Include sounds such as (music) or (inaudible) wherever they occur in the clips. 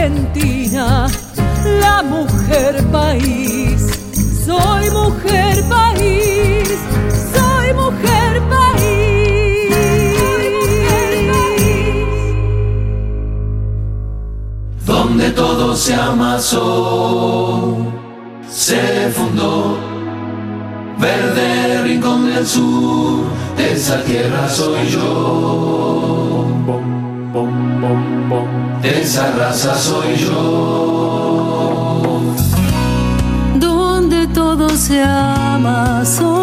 Argentina, la mujer país. Soy mujer país, soy mujer país. Donde todo se amasó, se fundó. Verde rincón del sur, de esa tierra soy yo. De esa raza soy yo. Donde todo se amasó,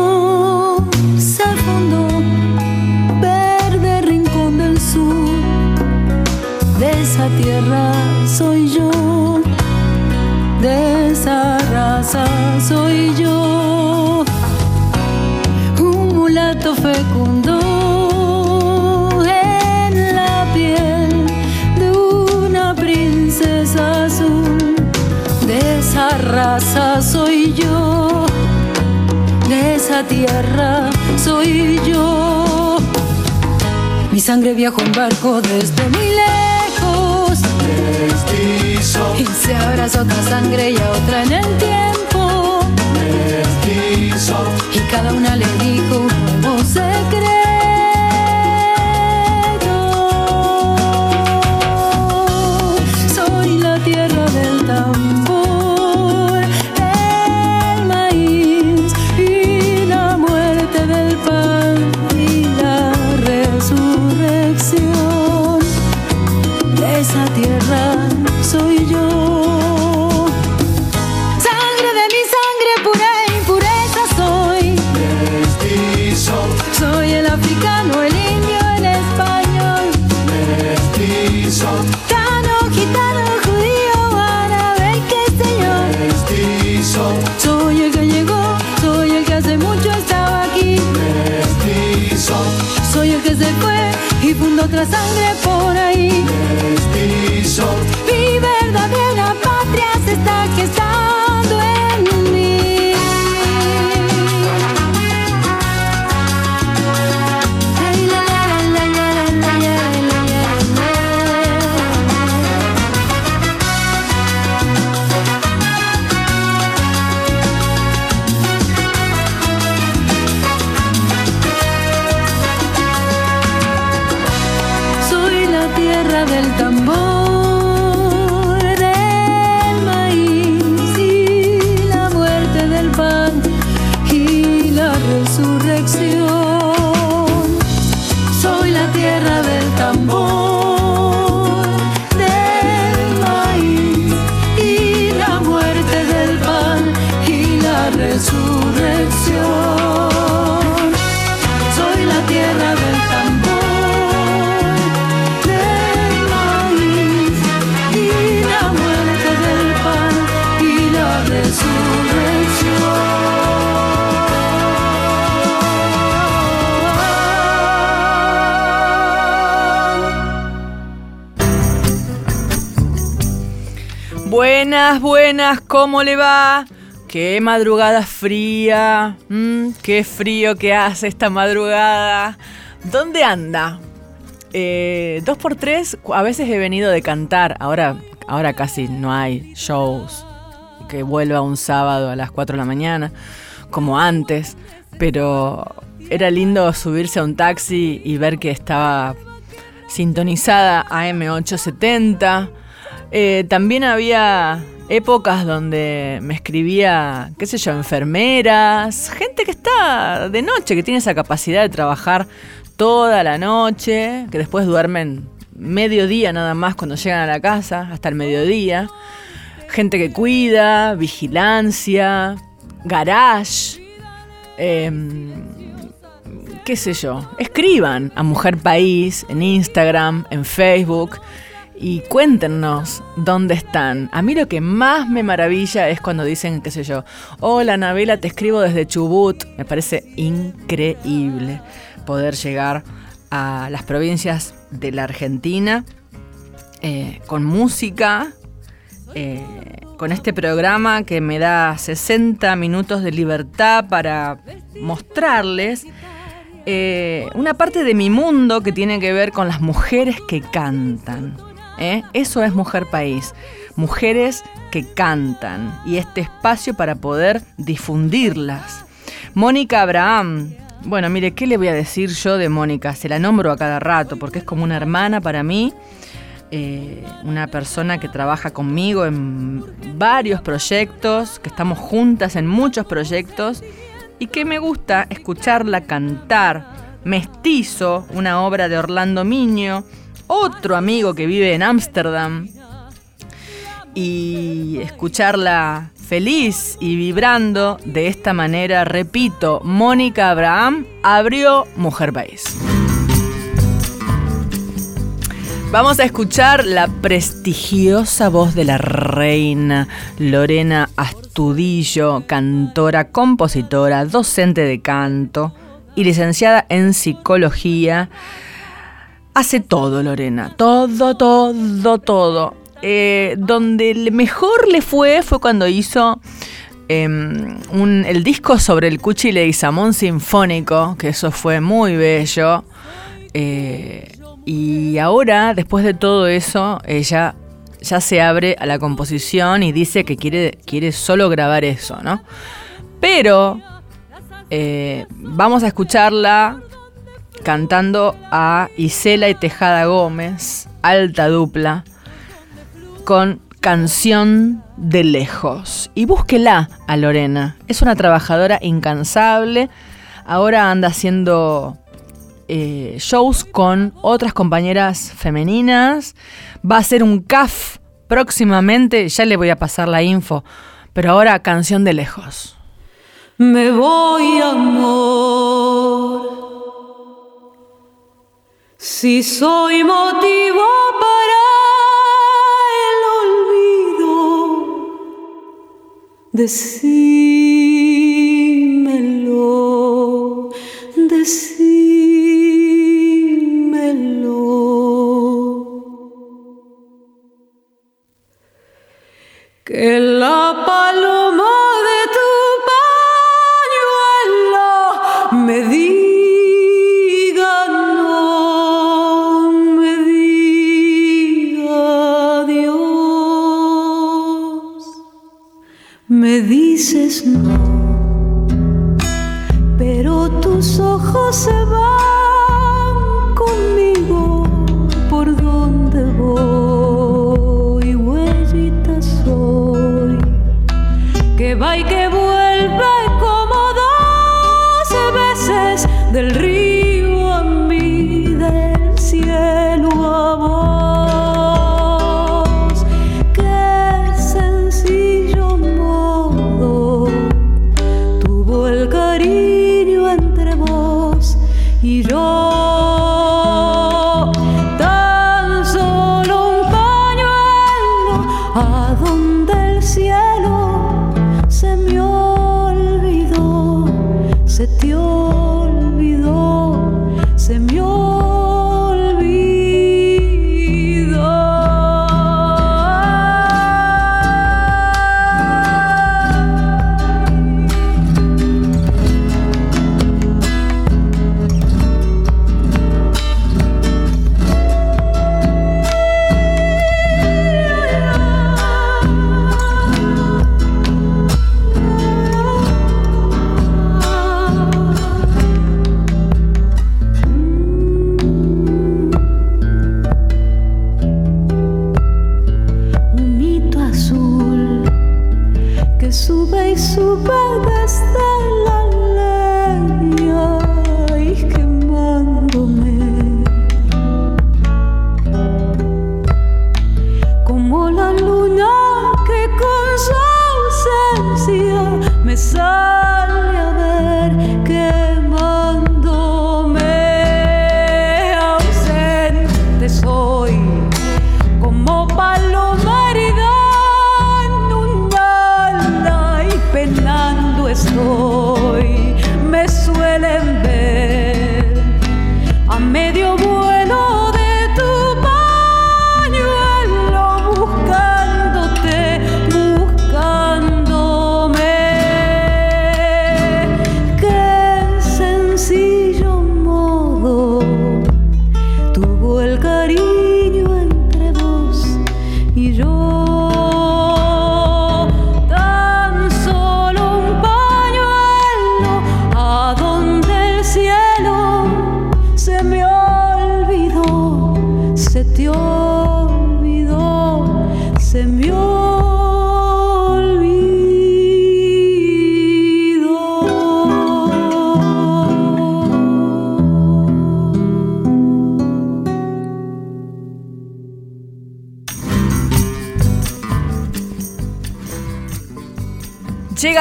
se fundó. Verde rincón del sur, de esa tierra soy yo. De esa raza soy yo. Soy yo, de esa tierra soy yo. Mi sangre viajó en barco desde muy lejos Mestizo, y se abraza otra sangre y a otra en el tiempo. mestizo, Y cada una le dijo un nuevo secreto. Buenas, buenas, ¿cómo le va? Qué madrugada fría, mm, qué frío que hace esta madrugada. ¿Dónde anda? Eh, dos por tres, a veces he venido de cantar, ahora, ahora casi no hay shows que vuelva un sábado a las 4 de la mañana, como antes, pero era lindo subirse a un taxi y ver que estaba sintonizada AM870. Eh, también había épocas donde me escribía, qué sé yo, enfermeras, gente que está de noche, que tiene esa capacidad de trabajar toda la noche, que después duermen mediodía nada más cuando llegan a la casa, hasta el mediodía. Gente que cuida, vigilancia, garage, em, qué sé yo. Escriban a Mujer País en Instagram, en Facebook y cuéntenos dónde están. A mí lo que más me maravilla es cuando dicen, qué sé yo, hola Anabela, te escribo desde Chubut. Me parece increíble poder llegar a las provincias de la Argentina eh, con música, eh, con este programa que me da 60 minutos de libertad para mostrarles eh, una parte de mi mundo que tiene que ver con las mujeres que cantan. ¿Eh? Eso es Mujer País. Mujeres que cantan y este espacio para poder difundirlas. Mónica Abraham. Bueno, mire, ¿qué le voy a decir yo de Mónica? Se la nombro a cada rato porque es como una hermana para mí. Eh, una persona que trabaja conmigo en varios proyectos, que estamos juntas en muchos proyectos y que me gusta escucharla cantar. Mestizo, una obra de Orlando Miño, otro amigo que vive en Ámsterdam, y escucharla feliz y vibrando de esta manera, repito, Mónica Abraham abrió Mujer País. Vamos a escuchar la prestigiosa voz de la reina Lorena Astudillo, cantora, compositora, docente de canto y licenciada en psicología. Hace todo, Lorena, todo, todo, todo. Eh, donde mejor le fue fue cuando hizo em, el disco sobre el Cuchi Leguizamón Sinfónico, que eso fue muy bello. Eh, y ahora, después de todo eso, ella ya se abre a la composición y dice que quiere, quiere solo grabar eso, ¿no? Pero eh, vamos a escucharla cantando a Isela y Tejada Gómez, alta dupla, con Canción de Lejos. Y búsquela a Lorena. Es una trabajadora incansable. Ahora anda haciendo eh, shows con otras compañeras femeninas. Va a ser un CAF próximamente, ya le voy a pasar la info. Pero ahora canción de lejos. Me voy, amor. Si soy motivo para el olvido, decímelo, Que la se estoy.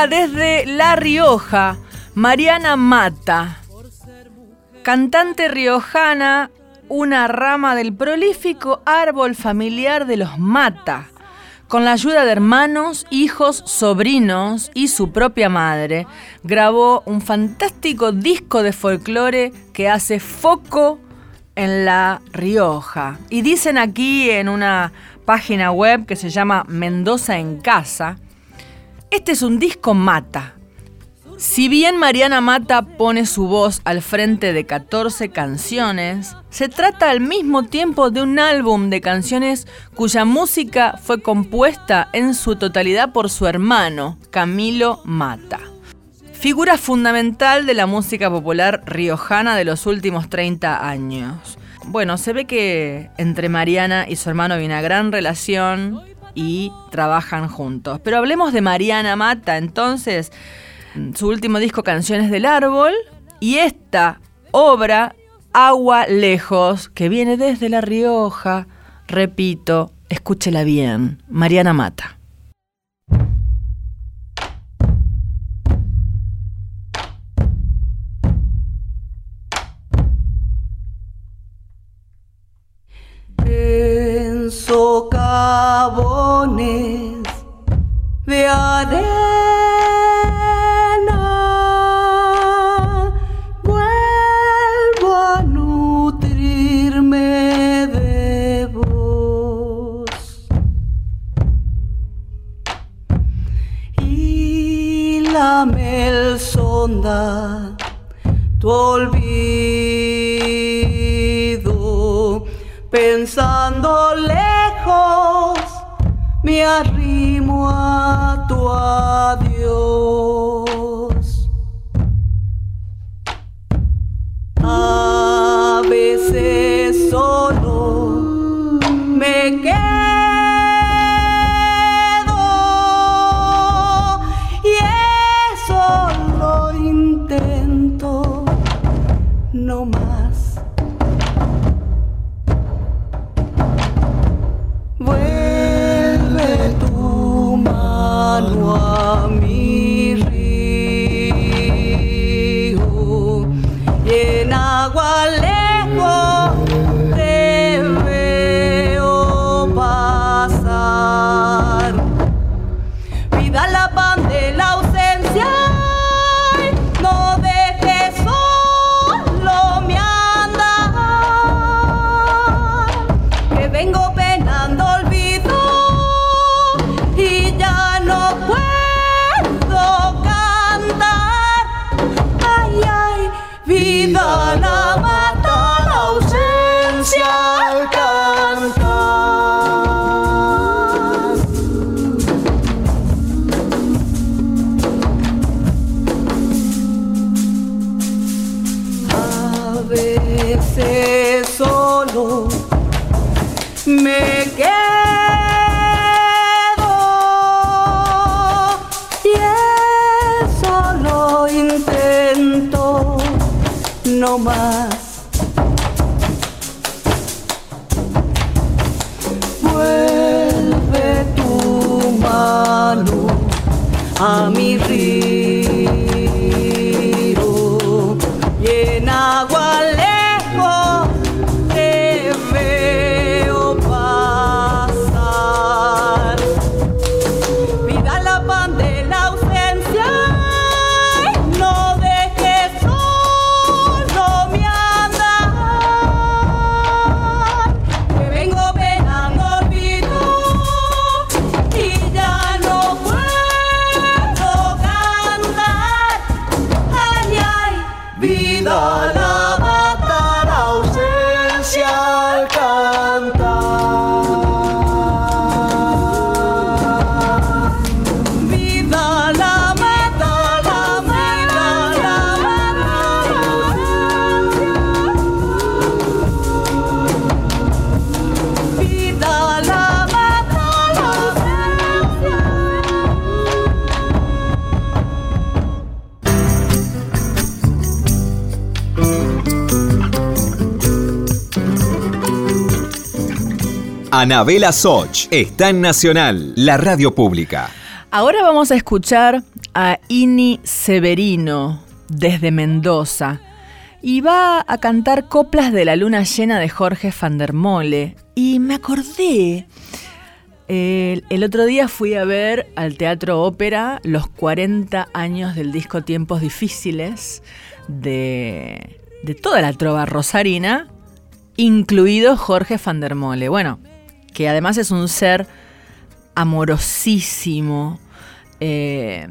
Desde La Rioja, Mariana Mata, cantante riojana, una rama del prolífico árbol familiar de los Mata. Con la ayuda de hermanos, hijos, sobrinos y su propia madre, grabó un fantástico disco de folclore que hace foco en La Rioja. Y dicen aquí en una página web que se llama Mendoza en Casa, este es un disco mata. Si bien Mariana Mata pone su voz al frente de 14 canciones, se trata al mismo tiempo de un álbum de canciones cuya música fue compuesta en su totalidad por su hermano, Camilo Mata. Figura fundamental de la música popular riojana de los últimos 30 años. Bueno, se ve que entre Mariana y su hermano hay una gran relación, y trabajan juntos. Pero hablemos de Mariana Mata, entonces, su último disco Canciones del Árbol y esta obra Agua Lejos, que viene desde La Rioja, repito, escúchela bien, Mariana Mata. Socavones de arena. Vuelvo a nutrirme de vos y la mel sonda tu olvido pensando lejos, me arrimo a tu adiós. Y en Anabela Soch está en Nacional, la radio pública. Ahora vamos a escuchar a Ini Severino desde Mendoza y va a cantar coplas de la luna llena de Jorge van der Mole. Y me acordé, el, otro día fui a ver al Teatro Ópera los 40 años del disco Tiempos Difíciles de, de toda la trova rosarina, incluido Jorge van der Mole. Bueno, que además es un ser amorosísimo, eh,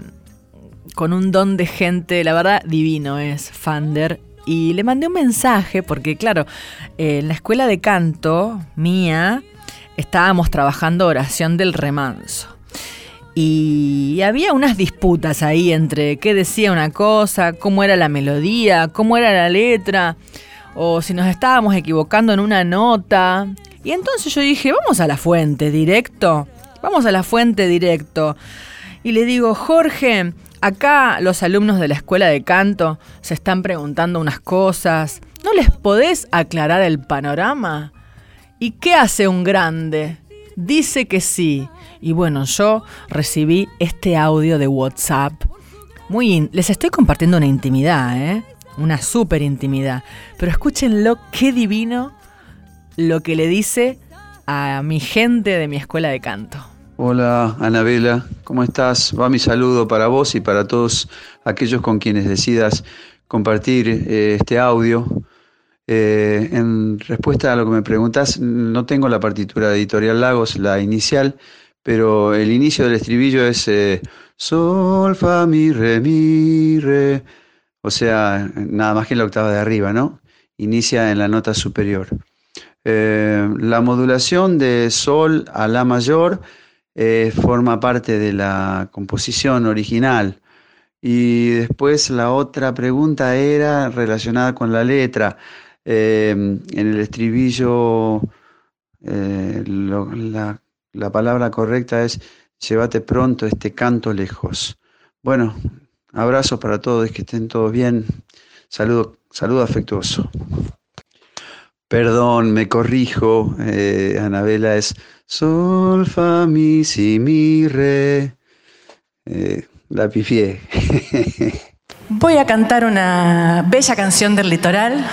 con un don de gente, la verdad, divino es Fander. Y le mandé un mensaje, porque claro, eh, en la escuela de canto mía estábamos trabajando oración del remanso. Y había unas disputas ahí entre qué decía una cosa, cómo era la melodía, cómo era la letra, o si nos estábamos equivocando en una nota. Y entonces yo dije, vamos a la fuente, directo. Vamos a la fuente directo. Y le digo, Jorge, acá los alumnos de la escuela de canto se están preguntando unas cosas. ¿No les podés aclarar el panorama? ¿Y qué hace un grande? Dice que sí. Y bueno, yo recibí este audio de WhatsApp. Muy les estoy compartiendo una intimidad, ¿eh? Una súper intimidad. Pero escúchenlo, qué divino lo que le dice a mi gente de mi escuela de canto. Hola Anabela, ¿cómo estás? Va mi saludo para vos y para todos aquellos con quienes decidas compartir eh, este audio. Eh, en respuesta a lo que me preguntas, no tengo la partitura de Editorial Lagos, la inicial, pero el inicio del estribillo es eh, Sol, Fa, Mi, Re, Mi, Re. O sea, nada más que en la octava de arriba, ¿no? Inicia en la nota superior. Eh, la modulación de Sol a La mayor eh, forma parte de la composición original. Y después la otra pregunta era relacionada con la letra. Eh, en el estribillo, lo- la, la palabra correcta es llévate pronto este canto lejos. Bueno, abrazos para todos, que estén todos bien. Saludo, saludo afectuoso. Perdón, me corrijo. eh, Anabela es Sol, Fa, Mi, Si, Mi, Re. Eh, la pifié. (laughs) Voy a cantar una bella canción del litoral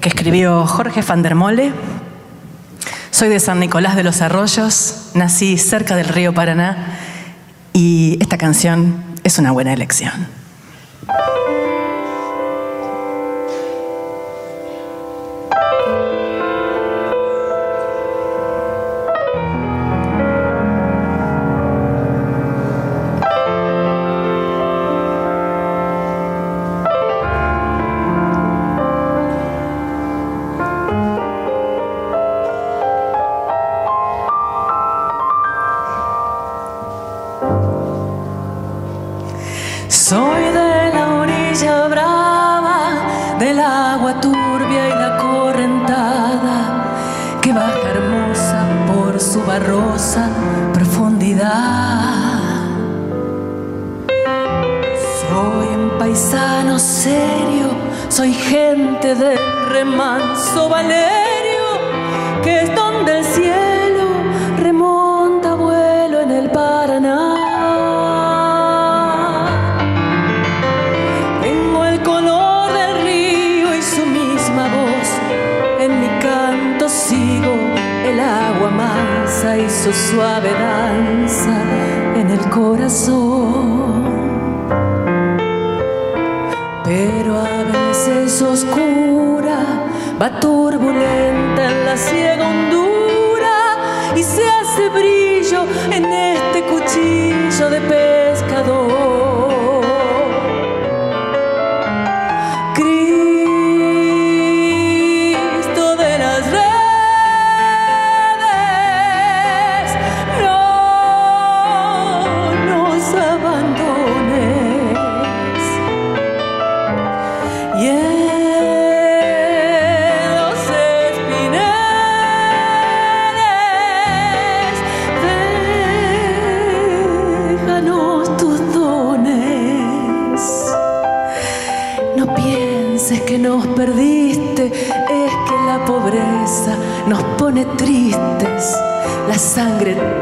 que escribió Jorge van der Mole. Soy de San Nicolás de los Arroyos, nací cerca del río Paraná y esta canción es una buena elección. Remanso Valerio, que es donde el cielo remonta vuelo en el Paraná. Tengo el color del río y su misma voz. En mi canto sigo el agua mansa y su suave danza en el corazón. Pero a veces oscura, va turbulenta en la ciega hondura y se hace brillo en este cuchillo de pescador. La sangre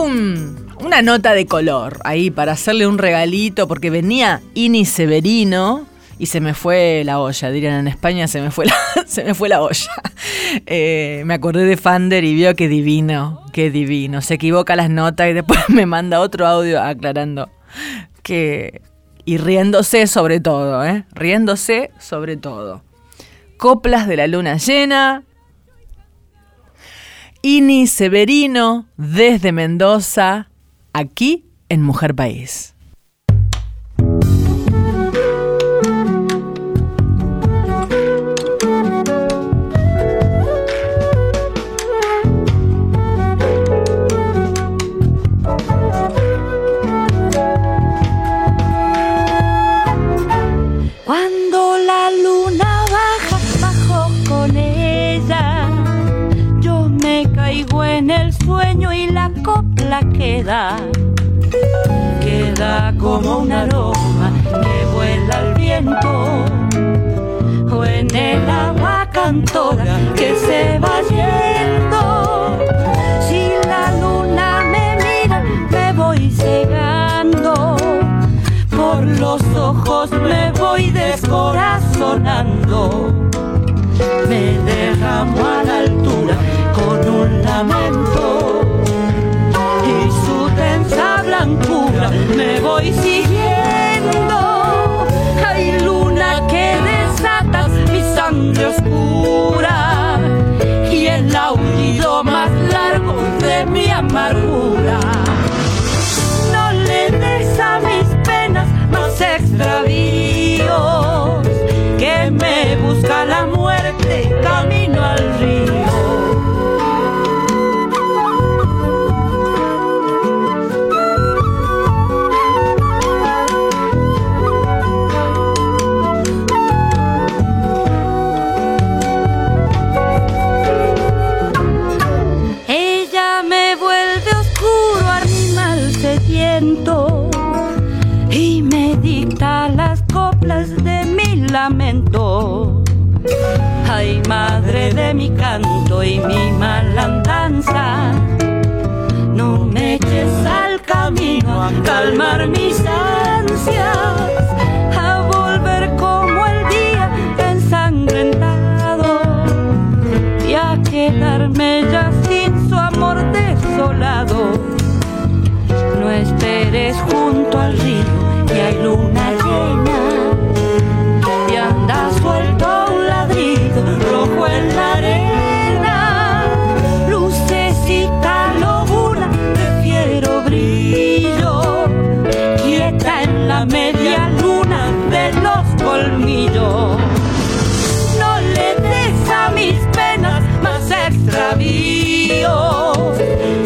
un- una nota de color ahí para hacerle un regalito porque venía Ini Severino y se me fue la olla, dirían en España, se me fue la, (laughs) se me fue la olla. Eh, me acordé de Fander y vio qué divino, qué divino. Se equivoca las notas y después (laughs) me manda otro audio aclarando que... Y riéndose sobre todo, ¿eh? Riéndose sobre todo. Coplas de la luna llena, Ini Severino desde Mendoza, aquí en Mujer País. Sueño y la copla queda. Queda como un aroma que vuela al viento. O en el agua cantora que se va yendo. Si la luna me mira, me voy cegando. Por los ojos me voy descorazonando. Me derramo a la altura con un lamento y su tensa blancura me voy siguiendo.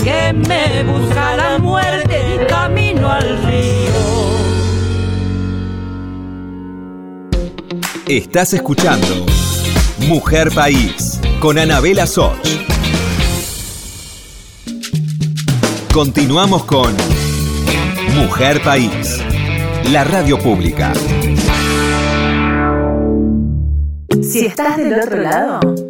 que me busca la muerte camino al río. Estás escuchando Mujer País con Anabela Soch. Continuamos con Mujer País, la radio pública. Si estás del otro lado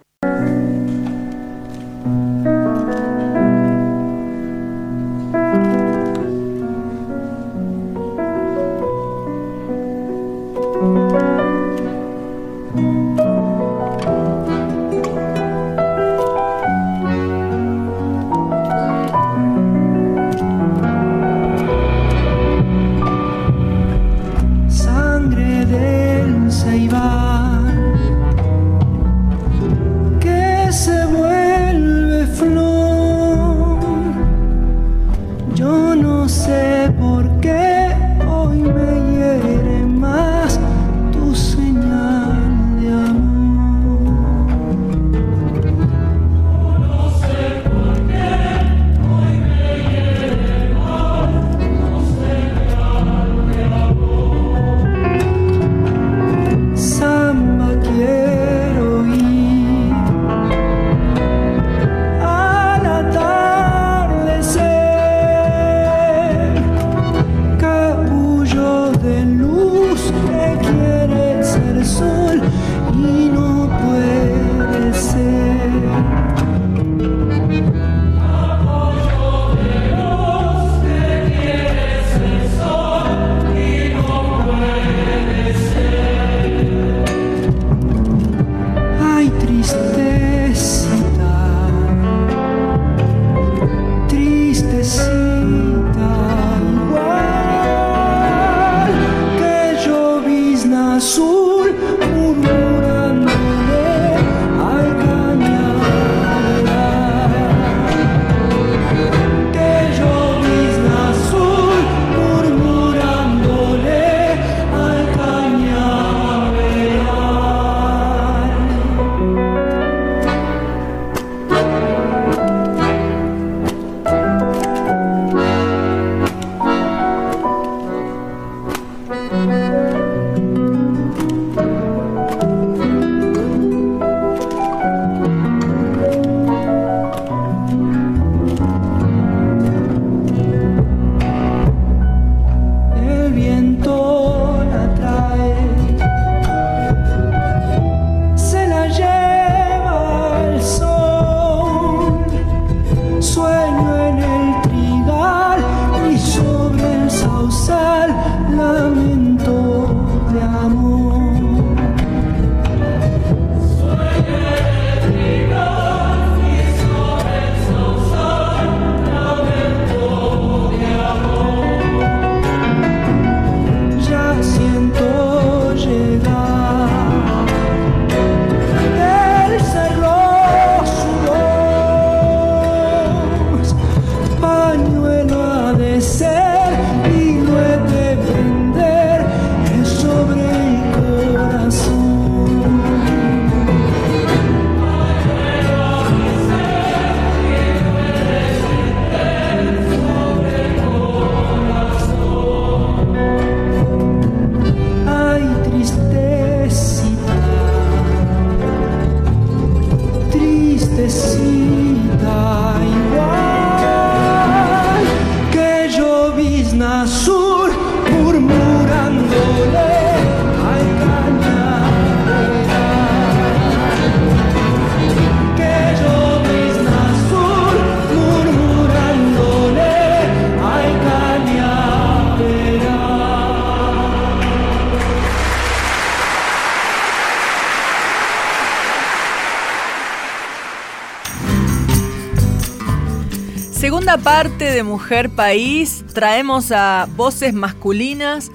Mujer País traemos a voces masculinas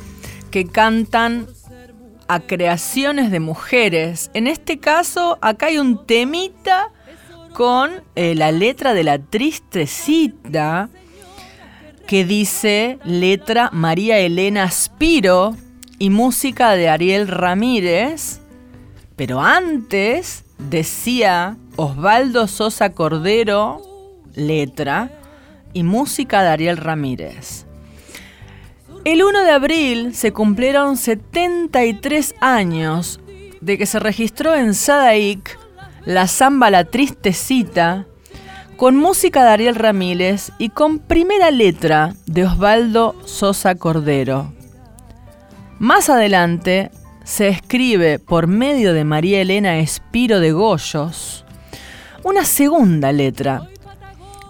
que cantan a creaciones de mujeres. En este caso, acá hay un temita con eh, la letra de la tristecita que dice letra María Elena Spiro y música de Ariel Ramírez. Pero antes decía Osvaldo Sosa Cordero, letra, y música de Ariel Ramírez. El 1 de abril se cumplieron 73 años de que se registró en Sadaic la samba La Tristecita, con música de Ariel Ramírez y con primera letra de Osvaldo Sosa Cordero. Más adelante se escribe por medio de María Elena Espiro de Goyos una segunda letra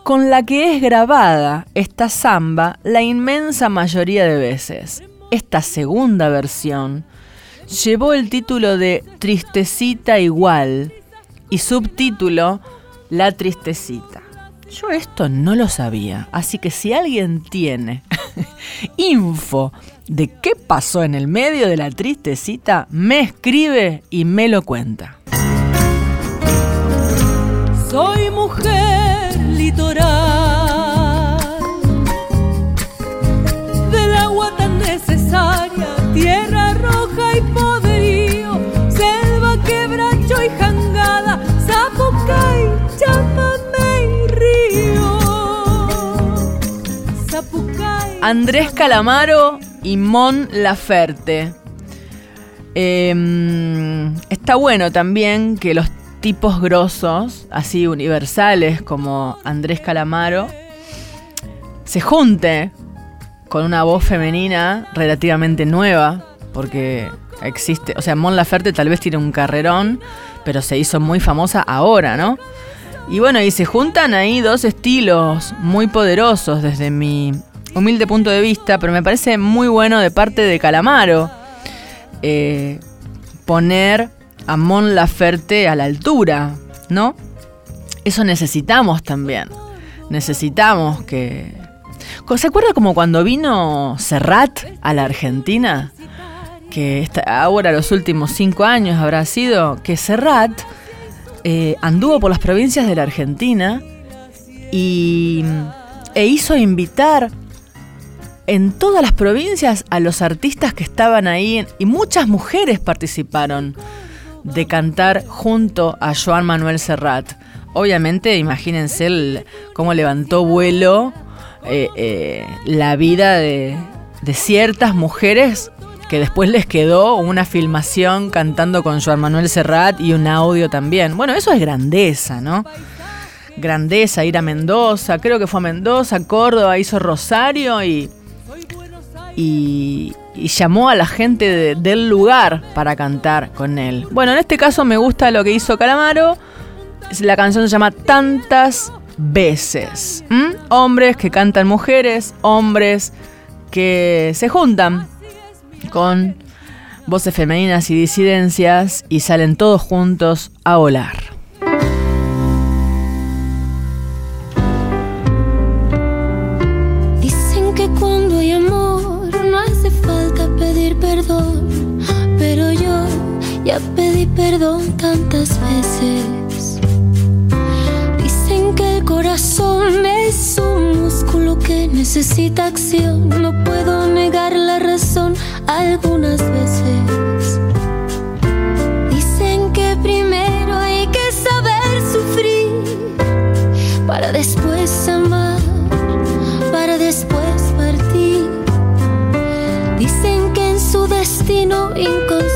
con la que es grabada esta samba la inmensa mayoría de veces. Esta segunda versión llevó el título de Tristecita igual y subtítulo La Tristecita. Yo esto no lo sabía, así que si alguien tiene (laughs) info de qué pasó en el medio de la tristecita, me escribe y me lo cuenta. Y poderío, selva, quebracho y jangada, zapucay, chamamé y río. Andrés Calamaro y Mon Laferte. Em, está bueno también que los tipos grosos, así universales como Andrés Calamaro, se junte con una voz femenina relativamente nueva, porque existe, o sea, Mon Laferte tal vez tiene un carrerón, pero se hizo muy famosa ahora, ¿no? Y bueno, y se juntan ahí dos estilos muy poderosos desde mi humilde punto de vista, pero me parece muy bueno de parte de Calamaro eh, poner a Mon Laferte a la altura, ¿no? Eso necesitamos también. Necesitamos que... ¿Se acuerda como cuando vino Serrat a la Argentina? Que esta- ahora los últimos cinco años habrá sido que Serrat eh, anduvo por las provincias de la Argentina y, e hizo invitar en todas las provincias a los artistas que estaban ahí y muchas mujeres participaron de cantar junto a Joan Manuel Serrat. Obviamente, imagínense cómo levantó vuelo eh, eh, la vida de ciertas mujeres que después les quedó una filmación cantando con Joan Manuel Serrat y un audio también. Bueno, eso es grandeza, ¿no? Grandeza, ir a Mendoza, creo que fue a Mendoza, Córdoba, hizo Rosario y, y, llamó a la gente de- del lugar para cantar con él. Bueno, en este caso me gusta lo que hizo Calamaro. La canción se llama Tantas veces. Hombres que cantan mujeres, hombres que se juntan con voces femeninas y disidencias y salen todos juntos a volar. Dicen que cuando hay amor no hace falta pedir perdón, pero yo ya pedí perdón tantas veces. Corazón es un músculo que necesita acción, no puedo negar la razón algunas veces. Dicen que primero hay que saber sufrir para después amar para después partir. Dicen que en su destino inconstante,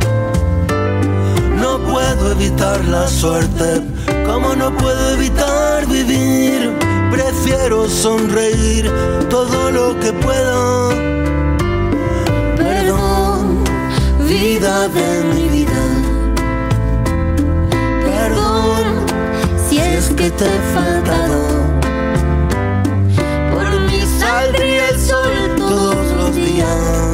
Puedo evitar la suerte, como no puedo evitar vivir. Prefiero sonreír todo lo que pueda. Perdón, vida de mi vida. Perdón si es que te he faltado. Por mí saldría el sol todos los días.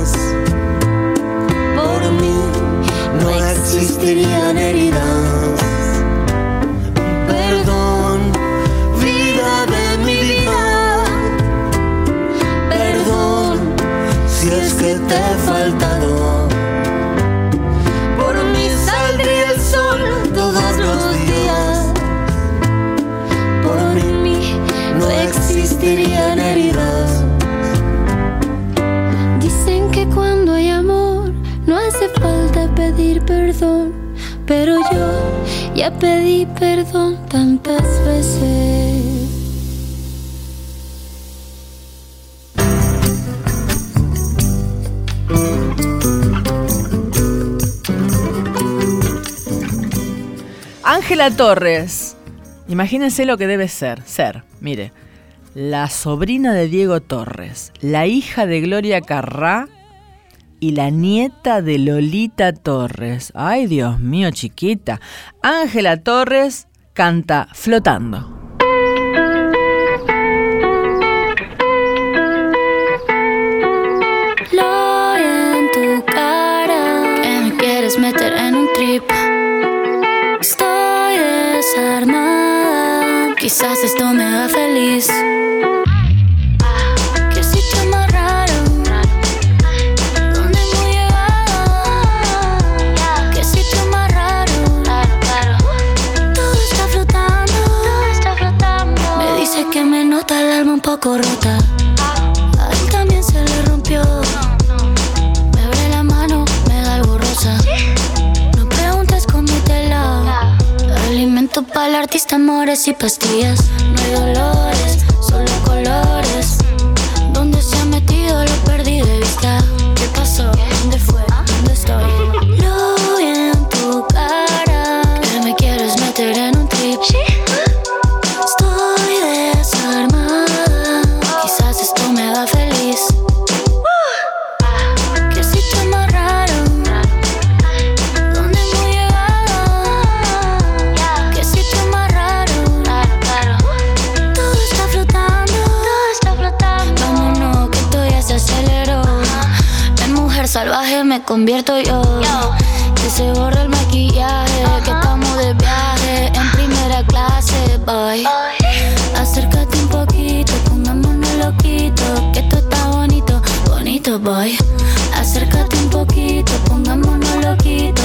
No existirían heridas. Perdón, vida de mi vida. Perdón si es que te he faltado. Por mí saldría el sol todos los días. Por mí no existirían heridas. Pedir perdón, pero yo ya pedí perdón tantas veces. Ángela Torres. Imagínense lo que debe ser. Ser, mire. La sobrina de Diego Torres, la hija de Gloria Carrá y la nieta de Lolita Torres. Ay, Dios mío, chiquita. Ángela Torres canta Flotando. Lo en tu cara que me quieres meter en un trip. Estoy desarmada, quizás esto me haga feliz. A él también se le rompió. Me abre la mano, me da algo rosa. No preguntes comítela. Alimento para el artista, amores y pastillas. No hay dolores, solo colores. Convierto yo. Que se borra el maquillaje. Que estamos de viaje en primera clase. Bye. Acércate un poquito, pongámonos loquito. Que esto está bonito, bonito, boy. Acércate un poquito, pongámonos loquito.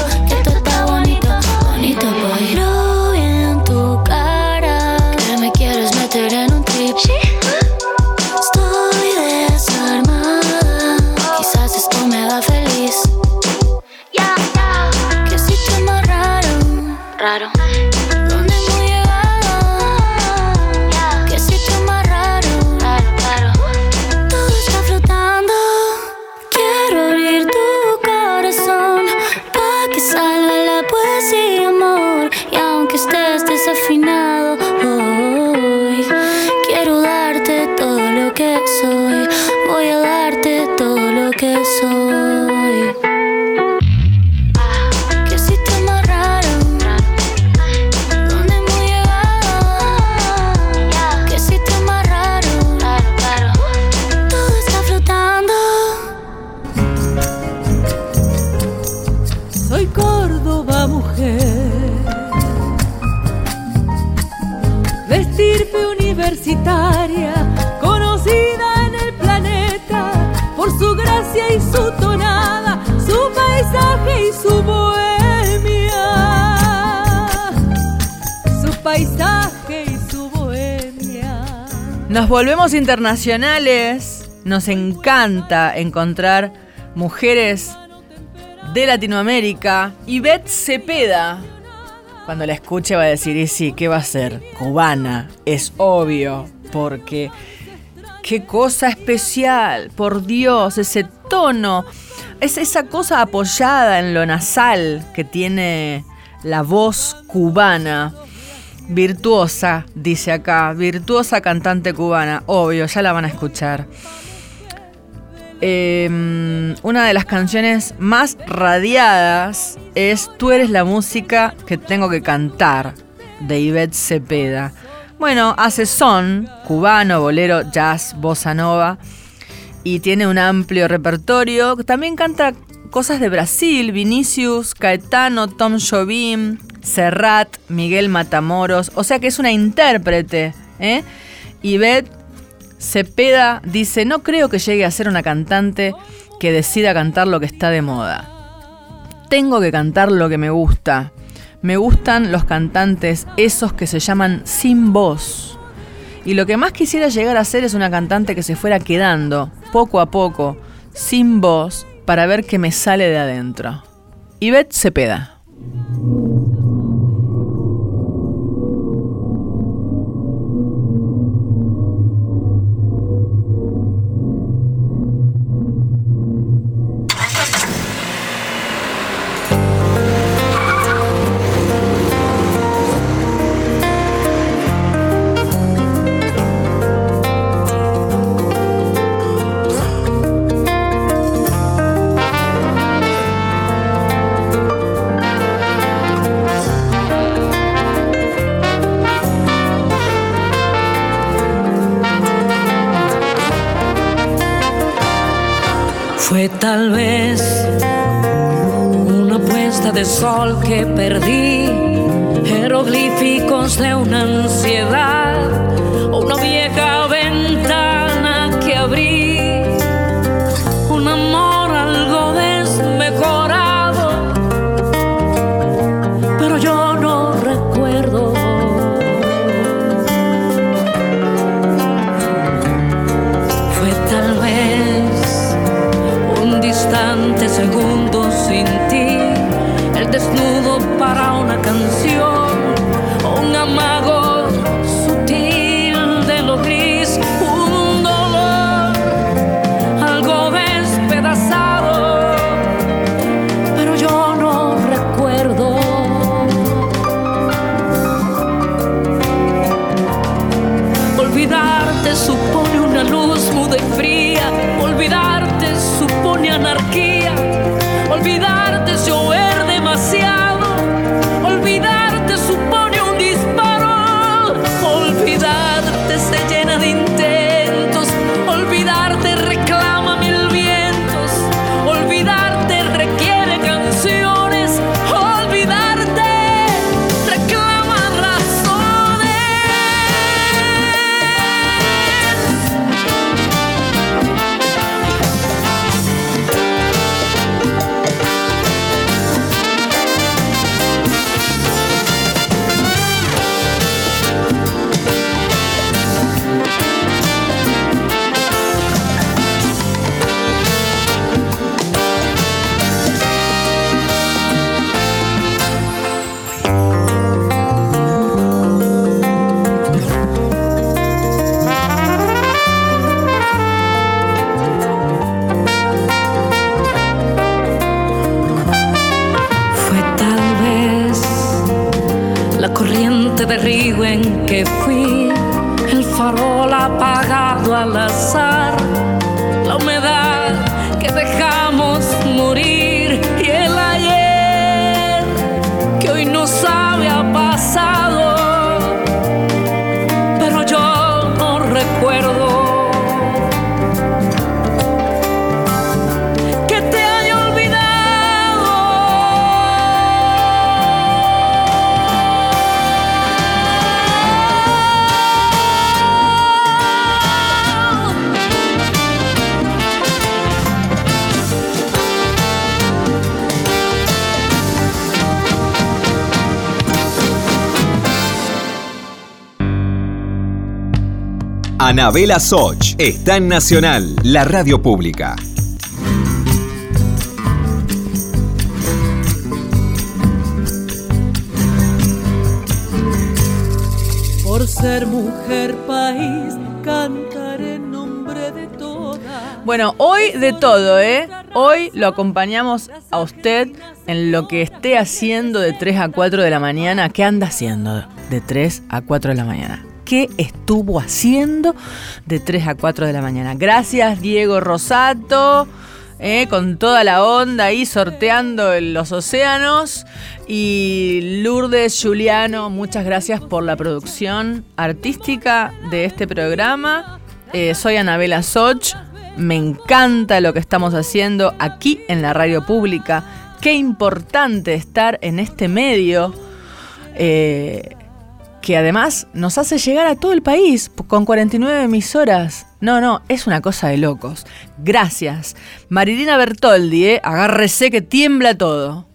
Todo lo volvemos internacionales. Nos encanta encontrar mujeres de Latinoamérica. Y Beth Cepeda, cuando la escuche va a decir, y sí, ¿qué va a ser? Cubana, es obvio, porque qué cosa especial, por Dios, ese tono, es esa cosa apoyada en lo nasal que tiene la voz cubana. Virtuosa, dice acá, virtuosa cantante cubana, obvio, ya la van a escuchar. Em, una de las canciones más radiadas es Tú eres la música que tengo que cantar, de Ivette Cepeda. Bueno, hace son, cubano, bolero, jazz, bossa nova, y tiene un amplio repertorio. También canta cosas de Brasil, Vinicius, Caetano, Tom Jobim, Serrat, Miguel Matamoros, o sea que es una intérprete. ¿eh? Ivette Cepeda dice, no creo que llegue a ser una cantante que decida cantar lo que está de moda. Tengo que cantar lo que me gusta. Me gustan los cantantes, esos que se llaman sin voz. Y lo que más quisiera llegar a ser es una cantante que se fuera quedando, poco a poco, sin voz, para ver qué me sale de adentro. Ivette Cepeda. Que fui, el farol apagado al azar, Anabela Soch está en Nacional, la radio pública. Por ser mujer país, cantaré en nombre de todas. Bueno, hoy de todo, ¿eh? Hoy lo acompañamos a usted en lo que esté haciendo de 3 a 4 de la mañana. ¿Qué anda haciendo de 3 a 4 de la mañana? ¿Qué estuvo haciendo de 3 a 4 de la mañana? Gracias, Diego Rosato. ¿eh? con toda la onda ahí sorteando los océanos. Y Lourdes Juliano, muchas gracias por la producción artística de este programa. Eh, soy Anabela Soch, me encanta lo que estamos haciendo aquí en la radio pública. Qué importante estar en este medio. Eh, que además nos hace llegar a todo el país con 49 emisoras. No, no, es una cosa de locos. Gracias. Marilina Bertoldi, ¿eh? agárrese que tiembla todo.